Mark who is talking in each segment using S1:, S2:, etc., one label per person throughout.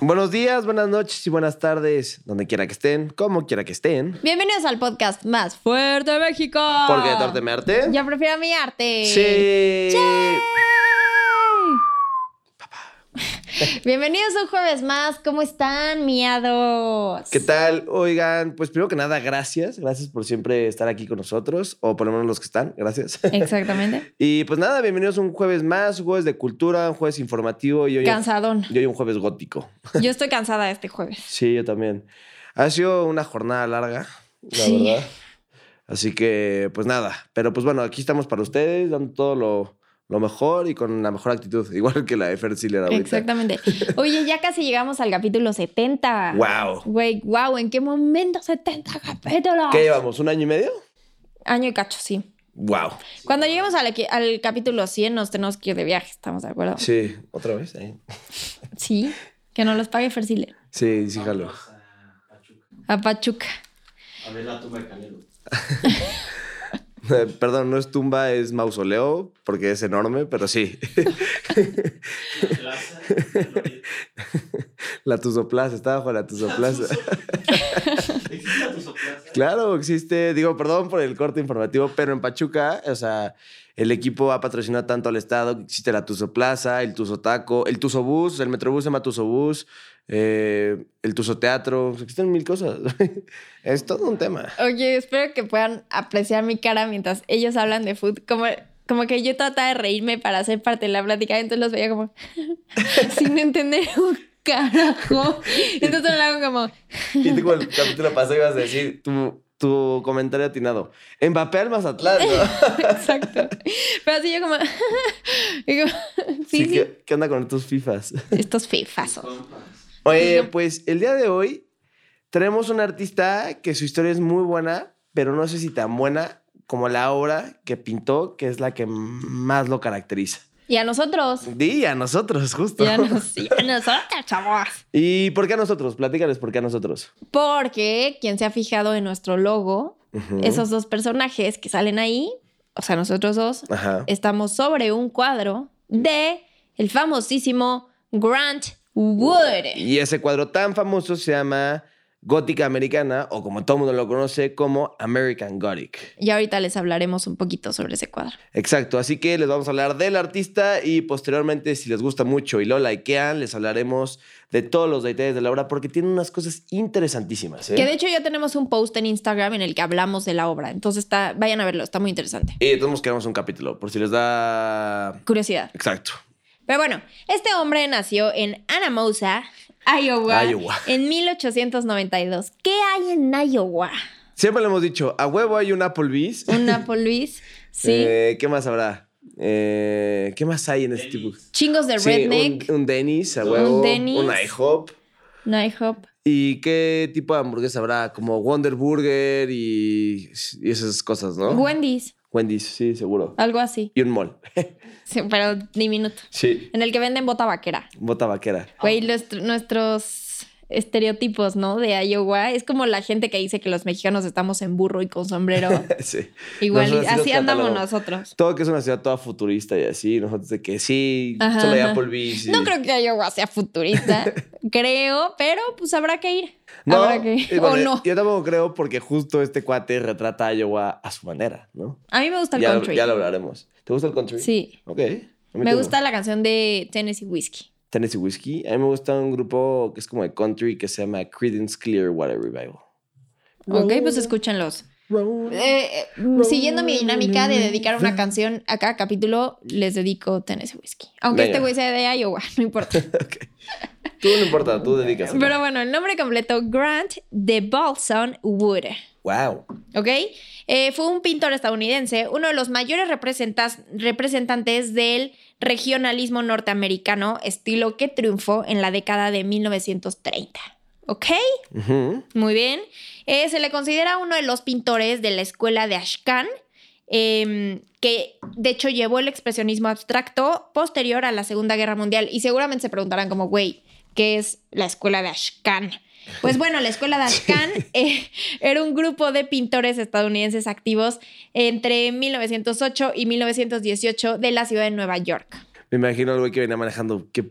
S1: Buenos días, buenas noches y buenas tardes, donde quiera que estén, como quiera que estén.
S2: Bienvenidos al podcast más fuerte de México.
S1: ¿Por qué Torte me arte?
S2: Yo prefiero mi arte.
S1: Sí.
S2: ¡Yay! Bienvenidos un jueves más. ¿Cómo están, miados?
S1: ¿Qué tal? Oigan, pues primero que nada, gracias. Gracias por siempre estar aquí con nosotros, o por lo menos los que están. Gracias.
S2: Exactamente.
S1: Y pues nada, bienvenidos un jueves más, un jueves de cultura, un jueves informativo y hoy,
S2: Cansadón.
S1: y hoy un jueves gótico.
S2: Yo estoy cansada este jueves.
S1: Sí, yo también. Ha sido una jornada larga, la
S2: Sí.
S1: verdad. Así que, pues nada. Pero pues bueno, aquí estamos para ustedes, dando todo lo, lo mejor y con la mejor actitud, igual que la de Fer ahorita.
S2: Exactamente. Oye, ya casi llegamos al capítulo 70.
S1: ¡Wow!
S2: Güey, wow, ¿en qué momento 70 capítulos?
S1: ¿Qué llevamos? ¿Un año y medio?
S2: Año y cacho, sí.
S1: ¡Wow!
S2: Cuando lleguemos al, al capítulo 100 nos tenemos que ir de viaje, ¿estamos de acuerdo?
S1: Sí, otra vez. ahí.
S2: Sí, que nos los pague Fersile.
S1: Sí, sí, jalo.
S2: A Pachuca.
S3: A ver la tumba de Canelo.
S1: Perdón, no es tumba, es mausoleo, porque es enorme, pero sí.
S3: Plaza,
S1: la Tuzoplaza, está bajo la Tuzoplaza.
S3: ¿Existe la Tuzoplaza?
S1: Claro, existe, digo, perdón por el corte informativo, pero en Pachuca, o sea, el equipo ha patrocinado tanto al estado que existe la Tuzo Plaza, el Tuzo Taco, el Tuzo Bus, el Metrobús se llama Tuzo Bus, eh, el Tuzo Teatro, existen mil cosas. es todo un tema.
S2: Oye, espero que puedan apreciar mi cara mientras ellos hablan de food. Como, como que yo trataba de reírme para ser parte de la plática, entonces los veía como sin entender un carajo. Entonces lo hago como,
S1: Y tú, como el capítulo pasado ibas a decir tu, tu comentario atinado. Mbappé al Mazatlán, ¿no?
S2: exacto. Pero así yo como, y como, sí, sí.
S1: ¿qué, qué onda con tus FIFAs?
S2: Estos fifazos.
S1: Oye, pues el día de hoy tenemos un artista que su historia es muy buena, pero no sé si tan buena como la obra que pintó, que es la que más lo caracteriza.
S2: Y a nosotros.
S1: Di a nosotros, justo.
S2: Y a, nos- y a nosotros, chavos.
S1: ¿Y por qué a nosotros? Platícales por qué a nosotros.
S2: Porque quien se ha fijado en nuestro logo, esos dos personajes que salen ahí, o sea, nosotros dos,
S1: Ajá.
S2: estamos sobre un cuadro de el famosísimo Grant Wood.
S1: Y ese cuadro tan famoso se llama Gótica Americana, o como todo el mundo lo conoce, como American Gothic.
S2: Y ahorita les hablaremos un poquito sobre ese cuadro.
S1: Exacto, así que les vamos a hablar del artista y posteriormente, si les gusta mucho y lo likean, les hablaremos de todos los detalles de la obra porque tiene unas cosas interesantísimas. ¿eh?
S2: Que de hecho ya tenemos un post en Instagram en el que hablamos de la obra. Entonces está, vayan a verlo, está muy interesante.
S1: Y modos queremos un capítulo, por si les da...
S2: Curiosidad.
S1: Exacto.
S2: Pero bueno, este hombre nació en Anamosa, Iowa,
S1: Iowa.
S2: en 1892. ¿Qué hay en Iowa?
S1: Siempre le hemos dicho, a huevo hay un Applebee's.
S2: Un Applebee's, sí.
S1: Eh, ¿Qué más habrá? Eh, ¿Qué más hay en este tipo?
S2: Chingos de
S1: Sí,
S2: redneck,
S1: un, un Denny's, a huevo.
S2: Denny's.
S1: Un IHOP.
S2: Nighthop.
S1: ¿Y qué tipo de hamburguesa habrá? Como Wonder Burger y, y esas cosas, ¿no?
S2: Wendy's,
S1: Wendy's, sí, seguro.
S2: algo así.
S1: Y un mall.
S2: Sí, pero diminuto.
S1: sí.
S2: En el que venden bota vaquera.
S1: Bota vaquera.
S2: Güey, nuestro- nuestros estereotipos, ¿no? De Iowa. Es como la gente que dice que los mexicanos estamos en burro y con sombrero.
S1: sí.
S2: Igual,
S1: Nosotros
S2: así andamos nosotros.
S1: Todo que es una ciudad toda futurista y así. Nosotros de que sí,
S2: Ajá,
S1: solo hay
S2: ajá.
S1: Applebee's. y-
S2: No creo que Iowa sea futurista, creo, pero pues habrá que ir.
S1: No,
S2: habrá que ir.
S1: bueno,
S2: o no.
S1: Yo tampoco creo porque justo este cuate retrata a Iowa a su manera, ¿no?
S2: A mí me gusta el
S1: ya,
S2: country.
S1: ya lo hablaremos. ¿Te gusta el country?
S2: Sí.
S1: Ok.
S2: Me gusta la canción de Tennessee Whiskey.
S1: Tennessee Whiskey. A mí me gusta un grupo que es como de country que se llama Creedence Clearwater Revival.
S2: Ok, pues escúchenlos. Eh, eh, siguiendo mi dinámica de dedicar una canción a cada capítulo, les dedico Tennessee Whiskey. Aunque
S1: Venga.
S2: este güey sea de Iowa, no importa.
S1: Tú no importa, tú dedicas.
S2: Pero bueno, el nombre completo, Grant de Balson Wood.
S1: Wow.
S2: ¿Ok? Eh, fue un pintor estadounidense, uno de los mayores representas- representantes del regionalismo norteamericano, estilo que triunfó en la década de 1930. ¿Ok? Muy bien. Eh, se le considera uno de los pintores de la escuela de Ashcan, em, que de hecho llevó el expresionismo abstracto posterior a la Segunda Guerra Mundial. Y seguramente se preguntarán como, güey, ¿qué es la escuela de Ashcan? Pues bueno, la escuela de Ashcan eh, era un grupo de pintores estadounidenses activos entre 1908 y 1918 de la ciudad de Nueva York.
S1: Me imagino al güey que venía manejando. Qué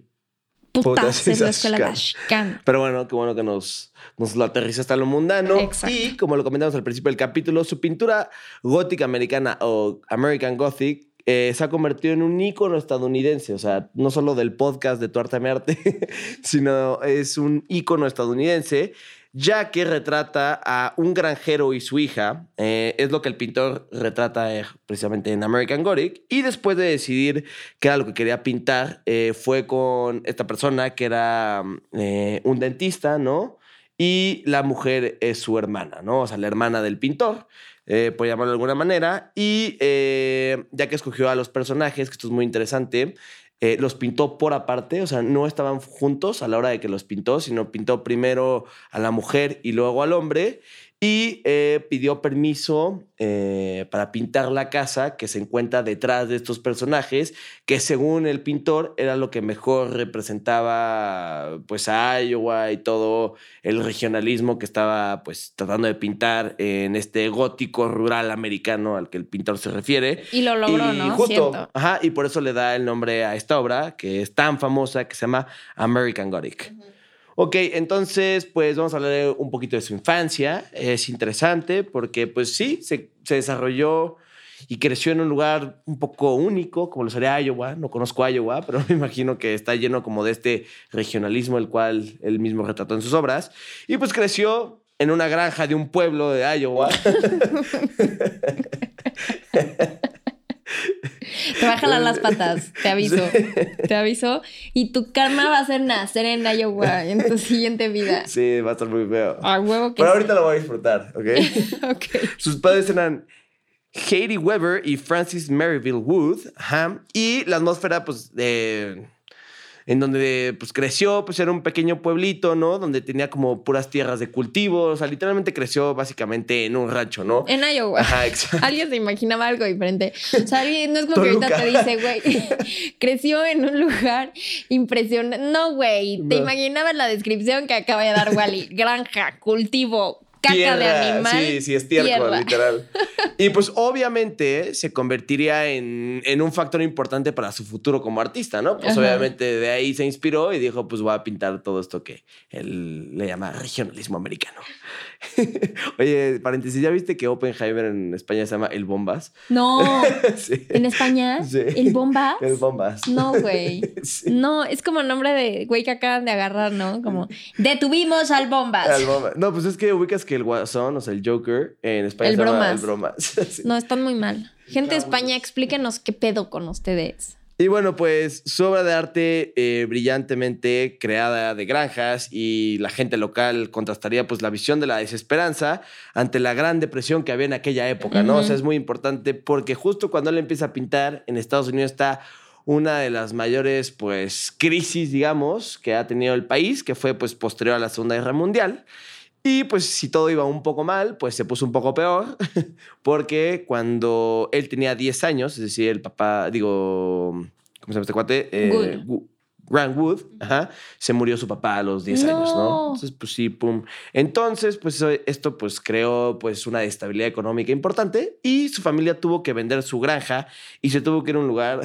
S2: Putas,
S1: es
S2: la escuela.
S1: Ashcan. Pero bueno, qué bueno que nos, nos lo aterriza hasta lo mundano.
S2: Exacto.
S1: Y como lo comentamos al principio del capítulo, su pintura gótica americana o American Gothic eh, se ha convertido en un ícono estadounidense. O sea, no solo del podcast de Tu Arte Mi Arte, sino es un ícono estadounidense ya que retrata a un granjero y su hija. eh, es lo que el pintor retrata eh, precisamente en American Gothic. Y después de decidir qué era lo que quería pintar, fue con esta persona que era un dentista, ¿no? Y la mujer es su hermana, ¿no? O sea, la hermana del pintor, eh, por llamarlo de alguna manera. Y eh, ya que escogió a los personajes, que esto es muy interesante, eh, los pintó por aparte, o sea, no estaban juntos a la hora de que los pintó, sino pintó primero a la mujer y luego al hombre y eh, pidió permiso eh, para pintar la casa que se encuentra detrás de estos personajes, que según el pintor era lo que mejor representaba pues a Iowa y todo el regionalismo que estaba pues tratando de pintar en este gótico rural americano al que el pintor se refiere.
S2: Y lo logró,
S1: Y
S2: ¿no?
S1: Justo, ajá, y por eso le da el nombre a esta obra, que es tan famosa, que se llama American Gothic. Ok, entonces, pues vamos a hablar un poquito de su infancia. Es interesante porque, pues sí, se, se desarrolló y creció en un lugar un poco único, como lo sería Iowa. No conozco Iowa, pero me imagino que está lleno como de este regionalismo, el cual él mismo retrató en sus obras. Y pues creció en una granja de un pueblo de Iowa.
S2: Te va a jalar las patas, te aviso. Te aviso. Y tu karma va a ser nacer en Iowa en tu siguiente vida.
S1: sí, va a estar muy feo.
S2: A huevo que
S1: Pero
S2: sí.
S1: ahorita lo voy a disfrutar, ¿ok?
S2: Ok.
S1: Sus padres eran Haiti Weber y Francis Maryville Wood. ajá, Y la atmósfera, pues, de... En donde pues creció, pues era un pequeño pueblito, ¿no? Donde tenía como puras tierras de cultivo. O sea, literalmente creció básicamente en un rancho, ¿no?
S2: En Iowa.
S1: Ajá, exacto.
S2: Alguien se imaginaba algo diferente. O sea, alguien, no es como que ahorita te dice, güey, creció en un lugar impresionante. No, güey, te
S1: No.
S2: imaginabas la descripción que acaba de dar Wally. Granja, cultivo, caca de
S1: Tierra,
S2: animal.
S1: Sí, sí, estiércol,
S2: hierba.
S1: literal. Y pues obviamente se convertiría en, en un factor importante para su futuro como artista, ¿no? Pues
S2: Ajá.
S1: obviamente de ahí se inspiró y dijo, pues voy a pintar todo esto que él le llama regionalismo americano. Oye, paréntesis, ¿ya viste que Oppenheimer en España se llama El Bombas?
S2: No,
S1: sí.
S2: en España,
S1: Sí.
S2: el bombas.
S1: El Bombas.
S2: No, güey.
S1: Sí.
S2: No, es como nombre de güey que acaban de agarrar, ¿no? Como detuvimos al bombas.
S1: El Bombas. No, pues es que ubicas que el Guasón, o sea, el Joker, en España
S2: El
S1: se llama
S2: Bromas.
S1: El Bromas.
S2: No, están muy mal. Gente de España, explíquenos qué pedo con ustedes.
S1: Y bueno, pues su obra de arte eh, brillantemente creada de granjas y la gente local contrastaría pues la visión de la desesperanza ante la gran depresión que había en aquella época, ¿no? O sea, es muy importante porque justo cuando él empieza a pintar en Estados Unidos está una de las mayores pues crisis, digamos, que ha tenido el país, que fue pues posterior a la Segunda Guerra Mundial. Y pues si todo iba un poco mal, pues se puso un poco peor, porque cuando él tenía 10 años, es decir, el papá, digo, ¿cómo se llama este cuate? Eh. Grant Wood, ajá, se murió su papá a los 10 años, ¿no? Entonces, pues sí, pum. Entonces, pues esto pues creó pues una estabilidad económica importante y su familia tuvo que vender su granja y se tuvo que ir a un lugar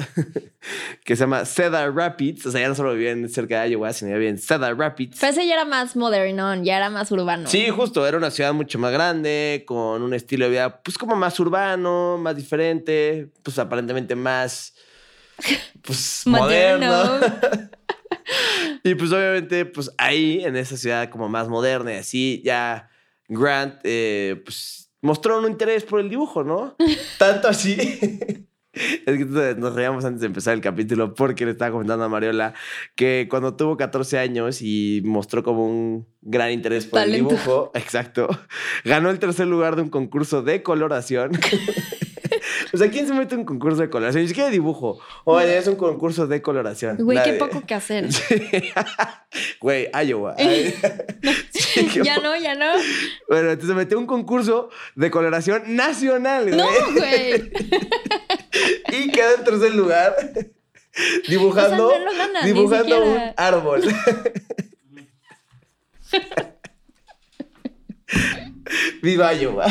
S1: que se llama Cedar Rapids, o sea, ya no solo vivían cerca de Iowa, sino vivían en Cedar Rapids.
S2: Pero ese ya era más modernón, ya era más urbano.
S1: Sí, justo, era una ciudad mucho más grande, con un estilo de vida, pues como más urbano, más diferente, pues aparentemente más, pues
S2: Moderno.
S1: y pues obviamente, pues ahí, en esa ciudad como más moderna y así, ya Grant, eh, pues mostró un interés por el dibujo, ¿no? Tanto así. Es que nos reíamos antes de empezar el capítulo porque le estaba comentando a Mariola que cuando tuvo 14 años y mostró como un gran interés por
S2: Talento.
S1: el dibujo, exacto, ganó el tercer lugar de un concurso de coloración. O sea, ¿quién se mete en un concurso de coloración? Ni siquiera dibujo. Oye, es un concurso de coloración.
S2: Güey, qué poco que hacer.
S1: Güey, Iowa. Sí,
S2: ya no, ya no.
S1: Bueno, entonces se metió un concurso de coloración nacional, güey.
S2: No, güey.
S1: Y quedó en tercer lugar dibujando,
S2: O sea, no
S1: dibujando un árbol. Viva Iowa.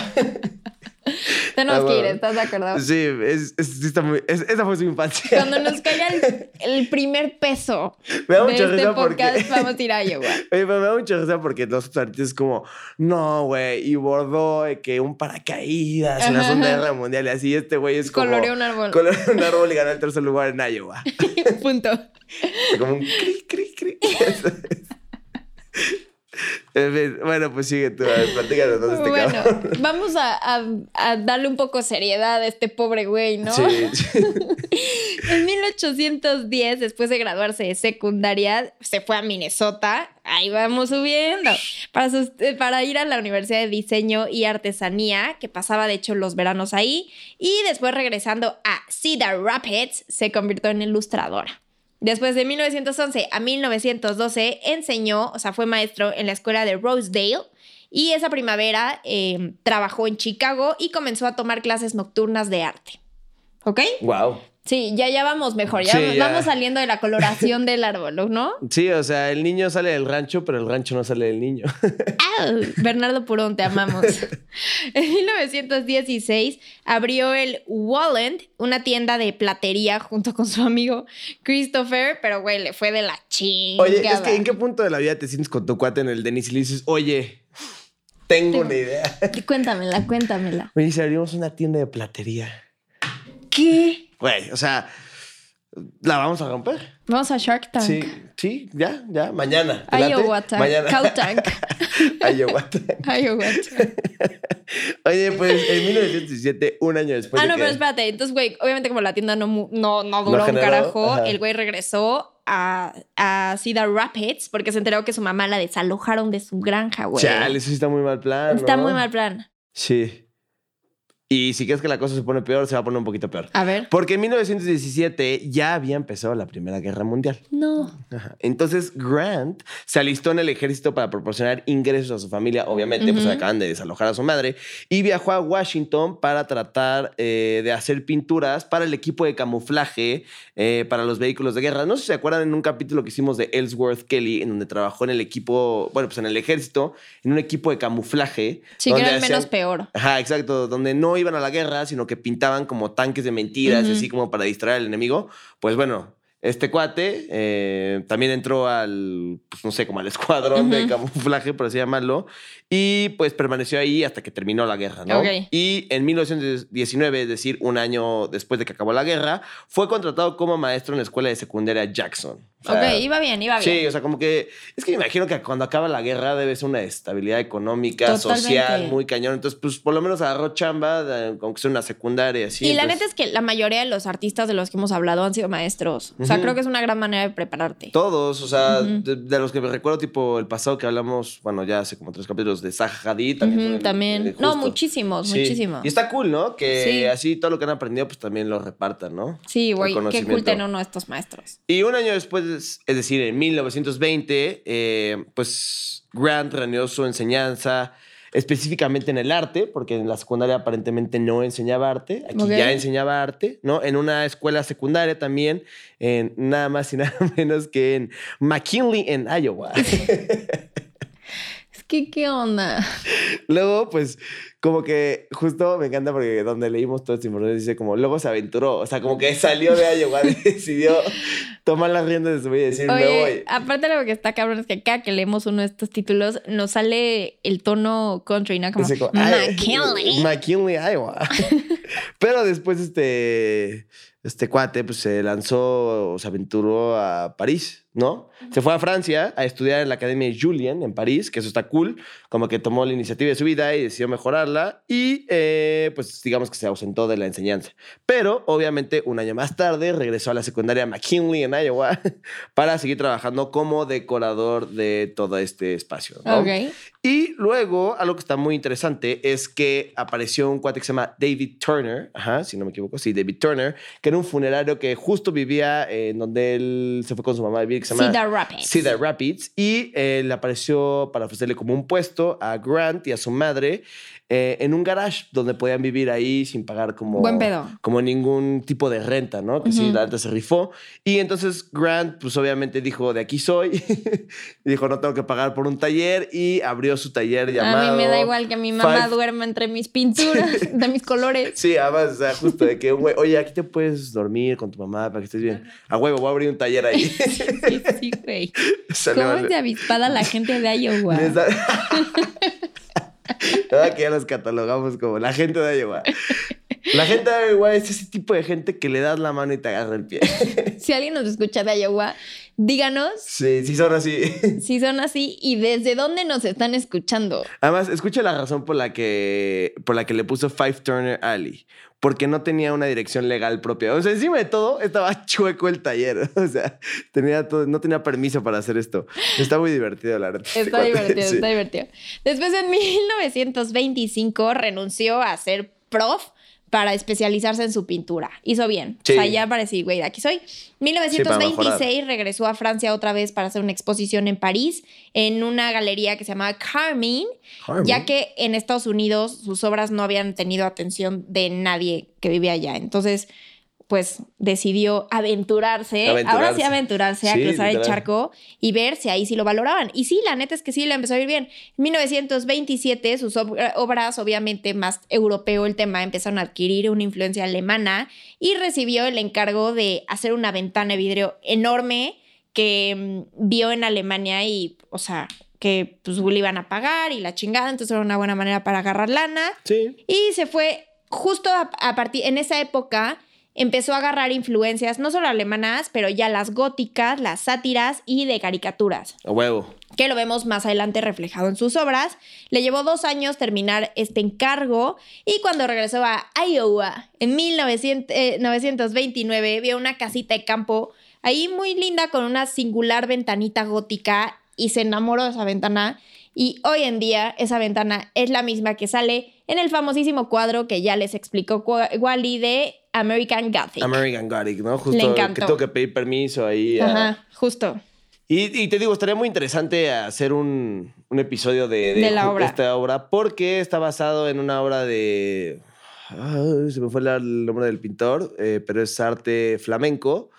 S2: Tenemos
S1: Ah,
S2: que ir. ¿estás de acuerdo?
S1: Sí, es, está muy, es- esa fue su infancia.
S2: Cuando nos caiga el, el primer peso
S1: Me da
S2: de
S1: mucha
S2: este podcast,
S1: porque...
S2: vamos a ir a Iowa.
S1: Oye, pero me da mucha risa porque los artistas es como, no, güey, y bordó que un paracaídas en la Segunda. Guerra Mundial y así este güey es como...
S2: Coloreó un árbol.
S1: Coloreó un árbol y ganó el tercer lugar en Iowa.
S2: Punto.
S1: como un cri, cri, cri. En fin, bueno, pues sigue tú, a ver, platícanos dónde este
S2: Bueno,
S1: cabrón.
S2: vamos a, a- a darle un poco de seriedad a este pobre güey, ¿no?
S1: Sí, sí.
S2: En 1810, después de graduarse de secundaria, se fue a Minnesota. Ahí vamos subiendo. Para, sus- eh, para ir a la Universidad de Diseño y Artesanía, que pasaba de hecho los veranos ahí. Y después regresando a Cedar Rapids, se convirtió en ilustradora. Después de 1911 a 1912 enseñó, o sea, fue maestro en la escuela de Rosedale. Y esa primavera eh, trabajó en Chicago y comenzó a tomar clases nocturnas de arte. ¿Ok?
S1: Wow.
S2: Sí, ya, ya vamos mejor, ya,
S1: Sí,
S2: vamos-
S1: ya.
S2: vamos saliendo de la coloración del árbol, ¿no?
S1: Sí, o sea, el niño sale del rancho, pero el rancho no sale del niño.
S2: ¡Au! Bernardo Purón, te amamos. En 1916 abrió el Walland, una tienda de platería junto con su amigo Christopher, pero güey, le fue de la chingada.
S1: Oye, es que ¿en qué punto de la vida te sientes con tu cuate en el Denis y le dices, oye, tengo una idea?
S2: Cuéntamela, cuéntamela.
S1: Oye, si abrimos una tienda de platería.
S2: ¿Qué?
S1: Güey, o sea, ¿la vamos a romper?
S2: Vamos a Shark Tank.
S1: Sí, sí, ya, ya, mañana.
S2: Iowa Tank.
S1: Mañana.
S2: Cow Tank.
S1: Iowa Tank.
S2: Iowa Tank.
S1: Oye, pues en 1917, un año después
S2: Ah, no,
S1: que-
S2: pero espérate. Entonces, güey, obviamente como la tienda no, no, no duró un
S1: generó,
S2: carajo,
S1: ajá.
S2: el güey regresó a, a Cedar Rapids porque se enteró que su mamá la desalojaron de su granja, güey.
S1: Chale, eso sí está muy mal plan,
S2: Está
S1: ¿no?
S2: muy mal plan.
S1: Sí. Y si crees que la cosa se pone peor, se va a poner un poquito peor.
S2: A ver.
S1: Porque en 1917 ya había empezado la Primera Guerra Mundial.
S2: No.
S1: Ajá. Entonces Grant se alistó en el ejército para proporcionar ingresos a su familia, obviamente, pues acaban de desalojar a su madre, y viajó a Washington para tratar eh, de hacer pinturas para el equipo de camuflaje eh, para los vehículos de guerra. No sé si se acuerdan en un capítulo que hicimos de Ellsworth Kelly, en donde trabajó en el equipo, bueno, pues en el ejército, en un equipo de camuflaje.
S2: Sí, que era el menos peor.
S1: Ajá, exacto, donde no iban a la guerra, sino que pintaban como tanques de mentiras, así como para distraer al enemigo. Pues bueno, este cuate eh, también entró al, pues no sé, como al escuadrón de camuflaje, por así llamarlo, y pues permaneció ahí hasta que terminó la guerra, ¿no? Y en 1919, es decir, un año después de que acabó la guerra, fue contratado como maestro en la escuela de secundaria Jackson. O sea,
S2: ok, iba bien, iba bien.
S1: Sí, o sea, como que es que me imagino que cuando acaba la guerra debe ser una estabilidad económica,
S2: Totalmente.
S1: social, muy cañón. Entonces, pues por lo menos agarró chamba, aunque sea una secundaria, así.
S2: y la neta es que la mayoría de los artistas de los que hemos hablado han sido maestros. O sea, creo que es una gran manera de prepararte.
S1: Todos, o sea, de los que me recuerdo, tipo el pasado que hablamos, bueno, ya hace como tres capítulos de Zaha Hadid también. Fue el-
S2: también. No, muchísimos,
S1: Sí.
S2: muchísimos.
S1: Y está cool, ¿no? Que
S2: Sí.
S1: así todo lo que han aprendido, pues también lo repartan, ¿no?
S2: Sí, güey,
S1: Reconocimiento.
S2: tener uno de estos maestros.
S1: Y un año después, es decir, en 1920, eh, pues Grant reunió su enseñanza específicamente en el arte, porque en la secundaria aparentemente no enseñaba arte, aquí
S2: Ok.
S1: ya enseñaba arte, ¿no? En una escuela secundaria también, en nada más y nada menos que en McKinley, en Iowa.
S2: ¿qué onda?
S1: Luego, pues, como que justo me encanta porque donde leímos todo este información dice como, luego se aventuró, o sea, como que salió de Iowa y decidió tomar las riendas de su vida y decir, me voy.
S2: Oye, aparte lo que está cabrón es que cada que leemos uno de estos títulos nos sale el tono country, ¿no? Como
S1: como, "Ay,
S2: McKinley.
S1: McKinley, Iowa. Pero después este, este cuate pues se lanzó, se aventuró a París, ¿no? Se fue a Francia a estudiar en la Academia Julien en París, que eso está cool, como que tomó la iniciativa de su vida y decidió mejorarla y eh, pues digamos que se ausentó de la enseñanza. Pero obviamente un año más tarde regresó a la secundaria McKinley en Iowa para seguir trabajando como decorador de todo este espacio. Y luego, algo que está muy interesante es que apareció un cuate que se llama David Turner, ajá, si no me equivoco, sí, David Turner, que era un funerario que justo vivía en donde él se fue con su mamá a vivir, que se llama
S2: Rapids.
S1: Cedar Rapids. Y eh, le apareció para ofrecerle como un puesto a Grant y a su madre eh, en un garage donde podían vivir ahí sin pagar como,
S2: Buen pedo.
S1: como ningún tipo de renta, ¿no? Que sí,
S2: Ujú.
S1: la neta se rifó. Y entonces Grant, pues obviamente dijo, de aquí soy. dijo, no tengo que pagar por un taller. Y abrió su taller llamado...
S2: A mí me da igual que mi mamá
S1: Five-
S2: duerma entre mis pinturas, de mis colores.
S1: Sí, además, o sea, justo de que, güey, oye, aquí te puedes dormir con tu mamá para que estés bien. A huevo, voy a abrir un taller ahí.
S2: Sí, sí, güey. ¿Cómo
S1: vale.
S2: es de avispada la gente de Iowa?
S1: Da- Ahora que ya los catalogamos como la gente de Iowa. La gente de Iowa es ese tipo de gente que le das la mano y te agarra el pie.
S2: Si alguien nos escucha de Iowa, díganos
S1: Sí, sí son así.
S2: si son así y desde dónde nos están escuchando.
S1: Además, escucha la razón por la que, por la que le puso Five Turner Alley. Porque no tenía una dirección legal propia. O sea, encima de todo, estaba chueco el taller. O sea, tenía todo, no tenía permiso para hacer esto. Está muy divertido, la verdad.
S2: Está divertido,
S1: Sí.
S2: está divertido. Después, en 1925, renunció a ser prof para especializarse en su pintura. Hizo bien.
S1: Sí.
S2: O sea, ya parecí, güey, de aquí soy.
S1: Sí, para mejorar.
S2: 1926 regresó a Francia otra vez para hacer una exposición en París, en una galería que se llamaba Carmine,
S1: Carmine.
S2: ya que en Estados Unidos sus obras no habían tenido atención de nadie que vivía allá. Entonces, pues decidió aventurarse, ahora sí aventurarse a
S1: Sí,
S2: cruzar el charco y ver si ahí sí lo valoraban. Y sí, la neta es que sí le empezó a ir bien. En 1927 sus ob- obras, obviamente más europeo el tema, empezaron a adquirir una influencia alemana y recibió el encargo de hacer una ventana de vidrio enorme que mm, vio en Alemania y, o sea, que pues le iban a pagar y la chingada, entonces era una buena manera para agarrar lana.
S1: Sí.
S2: Y se fue justo a, a partir, en esa época empezó a agarrar influencias, no solo alemanas, pero ya las góticas, las sátiras y de caricaturas,
S1: A huevo.
S2: que lo vemos más adelante reflejado en sus obras. Le llevó dos años terminar este encargo y cuando regresó a Iowa en 1900, eh, 929 vio una casita de campo ahí muy linda con una singular ventanita gótica y se enamoró de esa ventana. Y hoy en día esa ventana es la misma que sale en el famosísimo cuadro que ya les explicó Wally de American Gothic.
S1: American Gothic, ¿no? Justo
S2: Le encantó.
S1: que tengo que pedir permiso ahí. a-
S2: Ajá, justo.
S1: Y, y te digo, estaría muy interesante hacer un, un episodio de,
S2: De la obra.
S1: esta obra porque está basado en una obra de... ah, se me fue el nombre del pintor, eh, pero es arte flamenco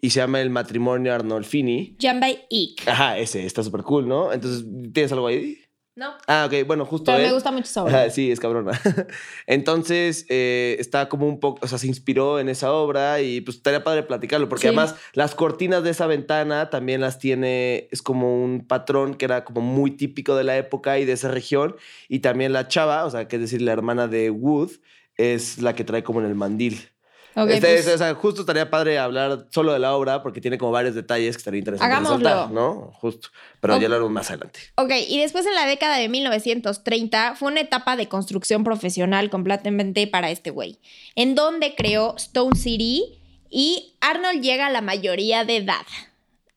S1: y se llama El matrimonio Arnolfini.
S2: Jan by Eek.
S1: Ajá, ese, está súper cool, ¿no? Entonces, ¿tienes algo ahí?
S2: No.
S1: Ah, ok, bueno, justo
S2: Pero me gusta mucho esa obra.
S1: Sí, es cabrona. Entonces, eh, está como un poco, o sea, se inspiró en esa obra y pues estaría padre platicarlo, porque
S2: Sí.
S1: además las cortinas de esa ventana también las tiene, es como un patrón que era como muy típico de la época y de esa región, y también la chava, o sea, que es decir, la hermana de Wood, es la que trae como en el mandil.
S2: Ok,
S1: Este,
S2: pues,
S1: es- o sea, justo estaría padre hablar solo de la obra porque tiene como varios detalles que estaría interesante
S2: Hagámoslo.
S1: resaltar, ¿no? Justo. Pero
S2: Ok.
S1: ya lo haremos más adelante.
S2: Ok, y después en la década de 1930 fue una etapa de construcción profesional completamente para este güey, en donde creó Stone City y Arnold llega a la mayoría de edad.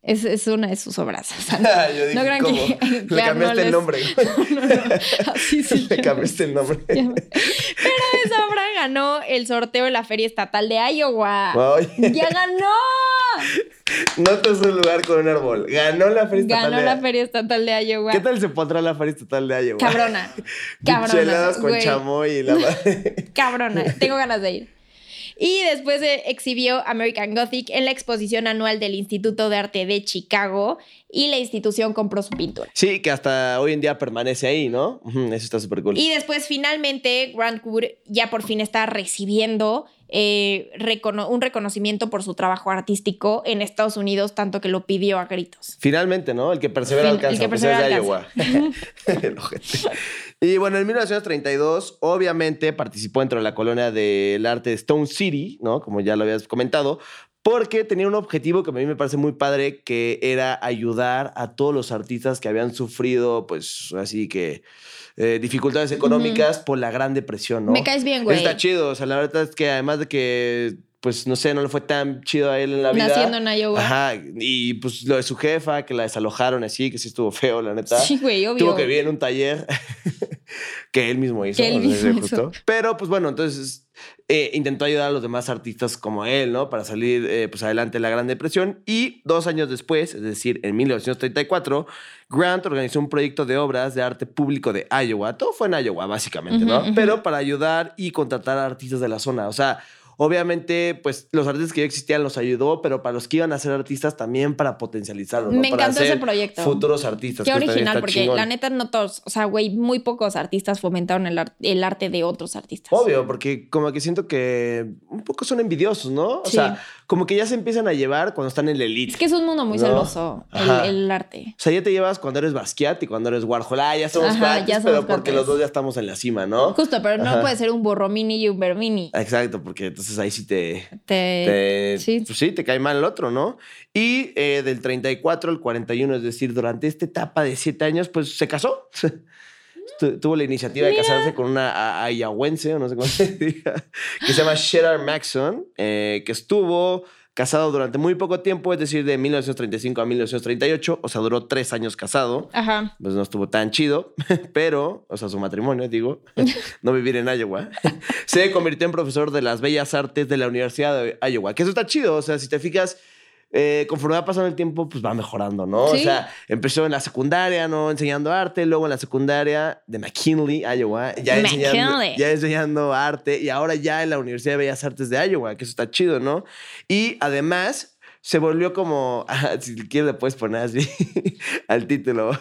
S2: Es, es una de sus obras. o sea,
S1: Yo dije,
S2: no crean
S1: ¿cómo?
S2: que,
S1: Le cambiaste el nombre.
S2: No, no, así se
S1: Le
S2: llama.
S1: cambiaste el nombre.
S2: Pero esa ganó el sorteo de la Feria Estatal de Iowa. ¡Ya ganó!
S1: No te un lugar con un árbol. Ganó la Feria Estatal
S2: Ganó
S1: de
S2: la Feria Estatal de Iowa.
S1: ¿Qué tal se pondrá la Feria Estatal de Iowa?
S2: Cabrona. Cabrona.
S1: Micheladas con chamoy y la madre.
S2: Cabrona, tengo ganas de ir. Y después eh, exhibió American Gothic en la exposición anual del Instituto de Arte de Chicago y la institución compró su pintura.
S1: Sí, que hasta hoy en día permanece ahí, ¿no? Eso está súper cool.
S2: Y después finalmente Grant Wood ya por fin está recibiendo eh, recono- un reconocimiento por su trabajo artístico en Estados Unidos, tanto que lo pidió a gritos.
S1: Finalmente, ¿no? El que persevera
S2: Fin-
S1: alcanza.
S2: el que persevera
S1: Iowa. Y bueno, en 1932, obviamente participó dentro de la colonia del arte de Stone City, ¿no? Como ya lo habías comentado, porque tenía un objetivo que a mí me parece muy padre, que era ayudar a todos los artistas que habían sufrido, pues, así que eh, dificultades económicas por la Gran Depresión, ¿no?
S2: Me caes bien, güey.
S1: Está chido, o sea, la verdad es que además de que, pues, no sé, no le fue tan chido a él en la vida.
S2: Naciendo en Iowa.
S1: Ajá, y pues lo de su jefa, que la desalojaron así, que sí estuvo feo, la neta.
S2: Sí, güey, obvio.
S1: Tuvo que vivir en un taller que él mismo hizo.
S2: Que él
S1: o sea,
S2: mismo
S1: justo.
S2: hizo.
S1: Pero pues bueno, entonces eh, intentó ayudar a los demás artistas como él, ¿no? Para salir eh, pues adelante de la Gran Depresión. Y dos años después, es decir, en 1934, Grant organizó un proyecto de obras de arte público de Iowa. Todo fue en Iowa, básicamente, ¿no? Pero para ayudar y contratar a artistas de la zona. O sea, obviamente, pues los artistas que ya existían los ayudó, pero para los que iban a ser artistas también para potencializarlos. ¿no?
S2: Me
S1: Para
S2: encantó ese proyecto.
S1: Futuros artistas.
S2: Qué
S1: que
S2: original, porque
S1: chingón.
S2: la neta no todos, o sea, güey, muy pocos artistas fomentaron el, ar- el arte de otros artistas.
S1: Obvio, porque como que siento que un poco son envidiosos, ¿no? O
S2: Sí.
S1: sea, como que ya se empiezan a llevar cuando están en la elite.
S2: Es que es un mundo muy
S1: No.
S2: celoso, el, arte.
S1: O sea, ya te llevas cuando eres Basquiat y cuando eres Warhol. Ah, ya somos cuates, pero porque los dos ya estamos en la cima, ¿no?
S2: Justo, pero no puede ser un borromini y un vermini.
S1: Exacto, porque entonces ahí sí te...
S2: Te-
S1: te-
S2: sí.
S1: pues sí, te cae mal el otro, ¿no? Y eh, del 34 al 41, es decir, durante esta etapa de siete años, pues se casó. Tu- Tuvo la iniciativa de casarse con una ayahuense, o no sé cómo se diga, que se llama Sherard Maxon, eh, que estuvo casado durante muy poco tiempo, es decir, de 1935 a 1938, o sea, duró tres años casado.
S2: Ajá.
S1: Pues no estuvo tan chido, pero, o sea, su matrimonio, digo, no vivir en Iowa, se convirtió en profesor de las bellas artes de la Universidad de Iowa. Que eso está chido, o sea, si te fijas, eh, conforme va pasando el tiempo, pues va mejorando, ¿no? O sea, empezó en la secundaria, ¿no? Enseñando arte, luego en la secundaria de McKinley, Iowa, ya, enseñando,
S2: McKinley.
S1: ya enseñando arte, y ahora ya en la Universidad de Bellas Artes de Iowa, que eso está chido, ¿no? Y además... Se volvió como, ah, si quieres le puedes poner así al título,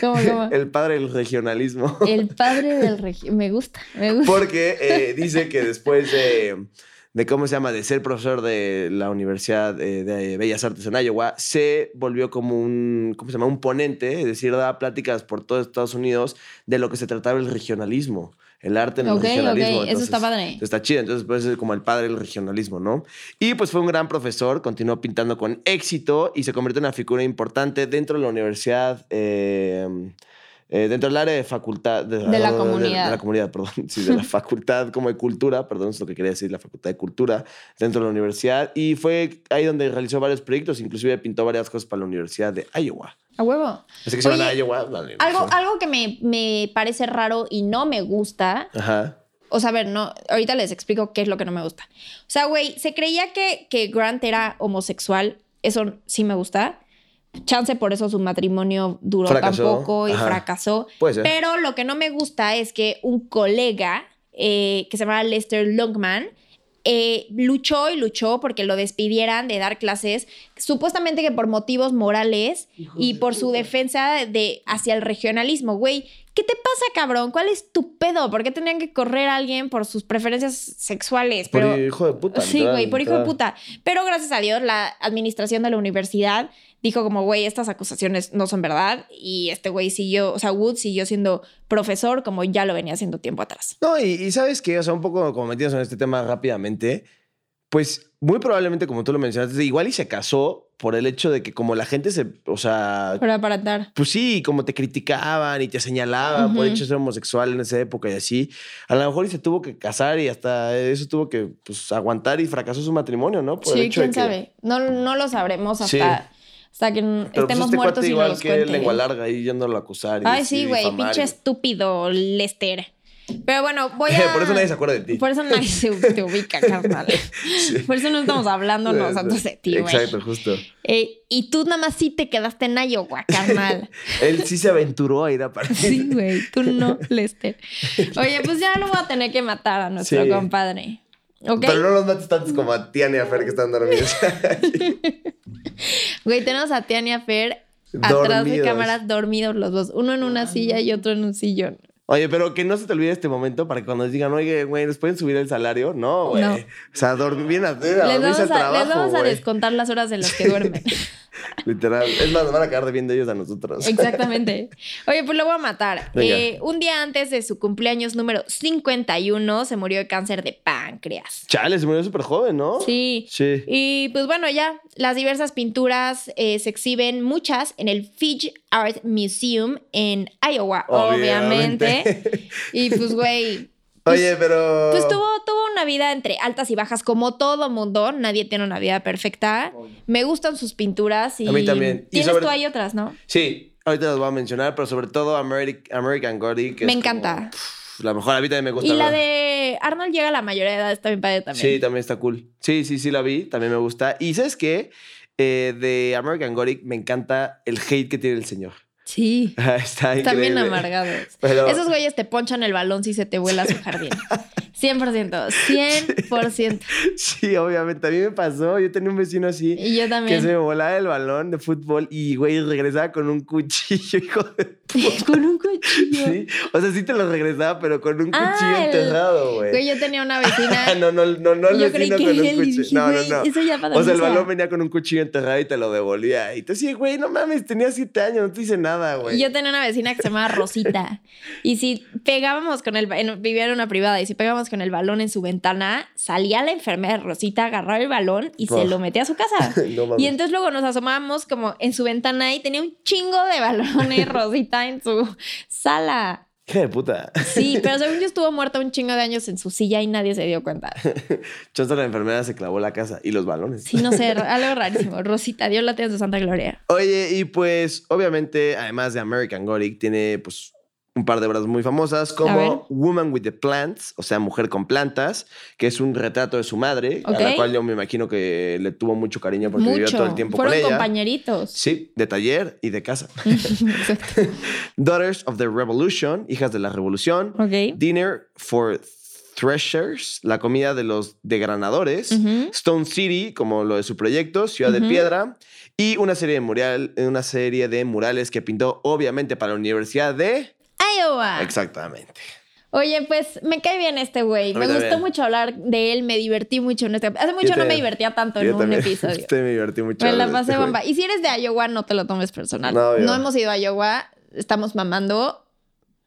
S2: ¿Cómo, cómo?
S1: el padre del regionalismo.
S2: El padre del regi- Me gusta, me gusta.
S1: Porque eh, dice que después de, de, ¿cómo se llama?, de ser profesor de la Universidad eh, de Bellas Artes en Iowa, se volvió como un, ¿cómo se llama?, un ponente, es decir, daba pláticas por todo Estados Unidos de lo que se trataba el regionalismo, el arte en el
S2: Ok, ok,
S1: regionalismo.
S2: eso está padre.
S1: Entonces, Está chido, entonces pues es como el padre del regionalismo, ¿no? Y pues fue un gran profesor, continuó pintando con éxito y se convirtió en una figura importante dentro de la universidad, eh, eh, dentro del área de facultad.
S2: De la
S1: De,
S2: comunidad.
S1: la comunidad, perdón. Sí, de la facultad como de cultura, perdón, es lo que quería decir, la facultad de cultura dentro de la universidad. Y fue ahí donde realizó varios proyectos, inclusive pintó varias cosas para la Universidad de Iowa.
S2: A huevo.
S1: Así que se van a Iowa. vale,
S2: Algo, algo que me, me parece raro y no me gusta.
S1: Ajá.
S2: O sea, a ver, no, ahorita les explico qué es lo que no me gusta. O sea, güey, se creía que, que Grant era homosexual. Eso sí me gusta. Chance por eso su matrimonio duró
S1: Fracasó.
S2: tan poco y
S1: Ajá.
S2: fracasó.
S1: Puede ser.
S2: Pero lo que no me gusta es que un colega eh, que se llama Lester Longman eh, luchó y luchó porque lo despidieran de dar clases, supuestamente que por motivos morales y por su defensa de, hacia el regionalismo. Güey, ¿qué te pasa, cabrón? ¿Cuál es tu pedo? ¿Por qué tendrían que correr a alguien por sus preferencias sexuales?
S1: Por hijo de puta.
S2: Sí, güey, por hijo de puta. Pero gracias a Dios, la administración de la universidad dijo como, güey, estas acusaciones no son verdad. Y este güey siguió, o sea, Wood siguió siendo profesor como ya lo venía haciendo tiempo atrás.
S1: No, y, y sabes que, o sea, un poco como metidos en este tema rápidamente, pues muy probablemente, como tú lo mencionaste, igual y se casó por el hecho de que como la gente se, o sea,
S2: Para aparentar.
S1: pues sí, como te criticaban y te señalaban por el hecho de ser homosexual en esa época y así, a lo mejor y se tuvo que casar y hasta eso tuvo que pues, aguantar y fracasó su matrimonio, ¿no? Por el
S2: Sí,
S1: de
S2: quién
S1: que-
S2: sabe. No, no lo sabremos hasta,
S1: Sí.
S2: Hasta que
S1: Pero pues,
S2: estemos
S1: este
S2: muertos y
S1: igual
S2: nos
S1: que lengua larga ahí yéndolo a acusar. y
S2: Ay, sí, güey, pinche
S1: y-
S2: estúpido Lester. Pero bueno, voy a...
S1: Por eso nadie se acuerda de ti.
S2: Por eso nadie se te ubica, carnal. Por eso no estamos hablando nosotros de ti, güey.
S1: Exacto, justo.
S2: Eh, y tú nada más sí te quedaste en Iowa, carnal.
S1: Él sí se aventuró a ir a partir.
S2: Sí, güey, tú no, Lester. Oye, pues ya lo voy a tener que matar a nuestro
S1: Sí.
S2: compadre.
S1: Pero no los mates tantos como a Tiana y a Fer que están dormidos.
S2: Güey, tenemos a Tiania Fer atrás de cámaras dormidos los dos. Uno en una silla y otro en un sillón.
S1: Oye, pero que no se te olvide este momento para que cuando digan, oye, güey, ¿nos pueden subir el salario? No, güey.
S2: No.
S1: O sea, dormir bien a, a
S2: Les vamos,
S1: al
S2: a,
S1: trabajo,
S2: les vamos a descontar las horas en las que duermen.
S1: Literal. Es más, nos van a quedar debiendo ellos a nosotros.
S2: Exactamente. Oye, pues lo voy a matar. Eh, un día antes de su cumpleaños número 51 se murió de cáncer de páncreas.
S1: Chale, se murió súper joven, ¿no?
S2: Sí.
S1: Sí.
S2: Y pues bueno, ya las diversas pinturas eh, se exhiben, muchas, en el Fidge Art Museum en Iowa, obviamente.
S1: Obviamente.
S2: Y pues, güey, pues-
S1: Oye, pero...
S2: pues tuvo, tuvo una vida entre altas y bajas, como todo mundo. Nadie tiene una vida perfecta. Me gustan sus pinturas y.
S1: A mí también. Y
S2: Tienes
S1: sobre-
S2: tú ahí otras, ¿no?
S1: Sí, ahorita las voy a mencionar, pero sobre todo Ameri- American Gotti. Que
S2: Me
S1: como-
S2: encanta.
S1: La mejor, a mí también me gusta.
S2: Y la de Arnold llega a la mayoría de edad, está bien padre también.
S1: Sí, también está cool. Sí, sí, sí la vi, también me gusta. Y ¿sabes qué? Eh, de American Gothic me encanta el hate que tiene el señor.
S2: Sí.
S1: está
S2: Están bien
S1: increíble.
S2: amargados.
S1: Pero-
S2: Esos güeyes te ponchan el balón si se te vuela a su jardín. 100%. 100%.
S1: Sí, obviamente. A mí me pasó. Yo tenía un vecino así
S2: Y yo
S1: que
S2: también.
S1: se me volaba el balón de fútbol y, güey, regresaba con un cuchillo, hijo de
S2: Con un cuchillo.
S1: Sí. O sea, sí te lo regresaba, pero con un
S2: Ah,
S1: cuchillo
S2: el-
S1: enterrado, güey.
S2: Güey, yo tenía una vecina.
S1: no, no, no, no el
S2: yo creí que
S1: con un cuchillo.
S2: dije,
S1: No, no, no.
S2: Eso ya pasa
S1: O sea, el balón venía con un cuchillo enterrado y te lo devolvía. Y tú sí, güey, no mames, tenía siete años, no te hice nada, güey.
S2: Yo tenía una vecina que se llamaba Rosita. Y si pegábamos con el... en- vivía en una privada. Y si pegábamos con el balón en su ventana, salía la enfermera Rosita, agarraba el balón y se lo metía a su casa.
S1: No.
S2: Y entonces luego nos asomábamos como en su ventana y tenía un chingo de balones Rosita en su sala.
S1: Hija de puta.
S2: Sí, pero según yo estuvo muerta un chingo de años en su silla y nadie se dio cuenta.
S1: Chance la enfermera se clavó la casa y los balones.
S2: Sí, no sé, algo rarísimo. Rosita, Dios la tenga en su santa gloria.
S1: Oye, y pues, obviamente, además de American Gothic, tiene pues un par de obras muy famosas como Woman with the Plants, o sea, Mujer con Plantas, que es un retrato de su madre, a la cual yo me imagino que le tuvo mucho cariño porque vivió todo el tiempo
S2: Fueron
S1: con ella.
S2: compañeritos.
S1: Sí, de taller y de casa. Daughters of the Revolution, hijas de la revolución. Dinner for Threshers, la comida de los degranadores.
S2: Ujú.
S1: Stone City, como lo de su proyecto, Ciudad de. Piedra. Y una serie, de mural, una serie de murales que pintó, obviamente, para la Universidad de.
S2: Iowa.
S1: Exactamente.
S2: Oye, pues me cae bien este güey. Me gustó mucho hablar de él, me divertí mucho en este. Hace mucho no me divertía tanto en un
S1: también.
S2: episodio.
S1: Me divertí mucho.
S2: Me la
S1: de
S2: pasé
S1: este güey.
S2: bomba. Y si eres de Iowa, no te lo tomes personal.
S1: No,
S2: No, hemos ido a Iowa, estamos mamando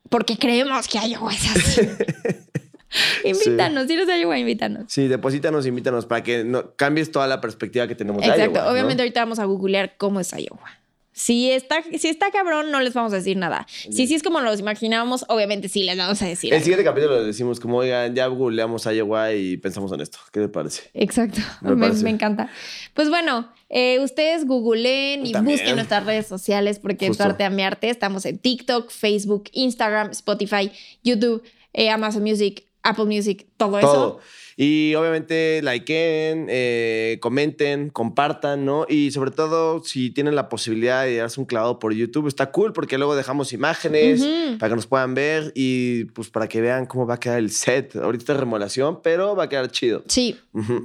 S2: porque creemos que Iowa es así. invítanos, si eres de Iowa, invítanos.
S1: Sí, deposítanos, invítanos para que no, cambies toda la perspectiva que tenemos de
S2: Exacto.
S1: Iowa, ¿no?
S2: Obviamente ahorita vamos a googlear cómo es Iowa. Si está, si está cabrón, no les vamos a decir nada. Si sí es como nos imaginábamos, obviamente sí les vamos a decir.
S1: El
S2: algo.
S1: siguiente capítulo le decimos como, oigan, ya googleamos Iowa y pensamos en esto. ¿Qué te parece?
S2: Exacto,
S1: Me
S2: me,
S1: parece.
S2: me encanta. Pues bueno, eh, ustedes googleen y
S1: También.
S2: busquen nuestras redes sociales porque
S1: Justo.
S2: es Arte a mi arte. Estamos en TikTok, Facebook, Instagram, Spotify, YouTube, eh, Amazon Music, Apple Music, todo,
S1: todo. eso. Y obviamente likeen, eh, comenten, compartan, ¿no? Y sobre todo, si tienen la posibilidad de darse un clavado por YouTube, está cool porque luego dejamos imágenes para que nos puedan ver y pues para que vean cómo va a quedar el set. Ahorita es remolación, pero va a quedar chido.
S2: Sí.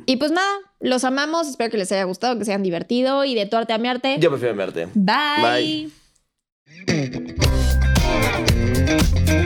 S2: Y pues nada, los amamos. Espero que les haya gustado, que se hayan divertido y de tu arte a mi arte.
S1: Yo prefiero mi arte.
S2: Bye.
S1: Bye.